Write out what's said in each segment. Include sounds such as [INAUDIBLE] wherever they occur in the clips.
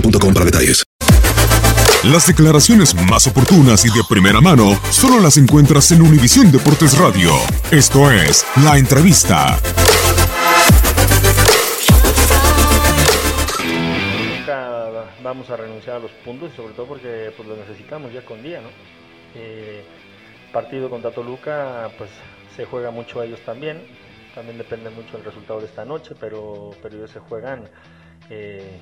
boostmobile.com para detalles. Las declaraciones más oportunas y de primera mano solo las encuentras en Univisión Deportes Radio. Esto es La Entrevista. Nunca vamos a renunciar a los puntos, sobre todo porque pues, los necesitamos ya con día, ¿no? Eh, partido contra Toluca, pues se juega mucho a ellos también. También depende mucho del resultado de esta noche, pero, pero ellos se juegan eh,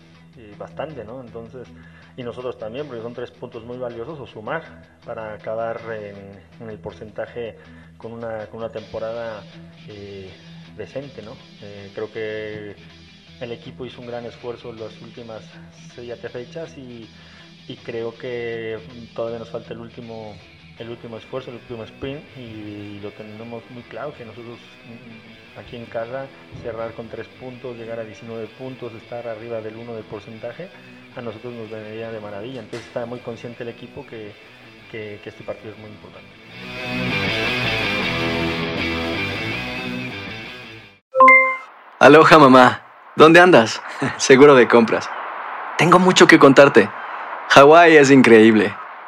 bastante, ¿no? Entonces, y nosotros también, porque son tres puntos muy valiosos o sumar para acabar en, el porcentaje con una, con una temporada eh, decente, ¿no? Eh, creo que el equipo hizo un gran esfuerzo en las últimas seis fechas y creo que todavía nos falta el último el último esfuerzo, el último sprint y lo tenemos muy claro que nosotros mm, aquí en casa cerrar con tres puntos, llegar a 19 puntos, estar arriba del 1 del porcentaje, a nosotros nos vendría de maravilla. Entonces está muy consciente el equipo que, que, que este partido es muy importante. Aloha mamá, ¿dónde andas? [LAUGHS] Seguro de compras. Tengo mucho que contarte. Hawái es increíble.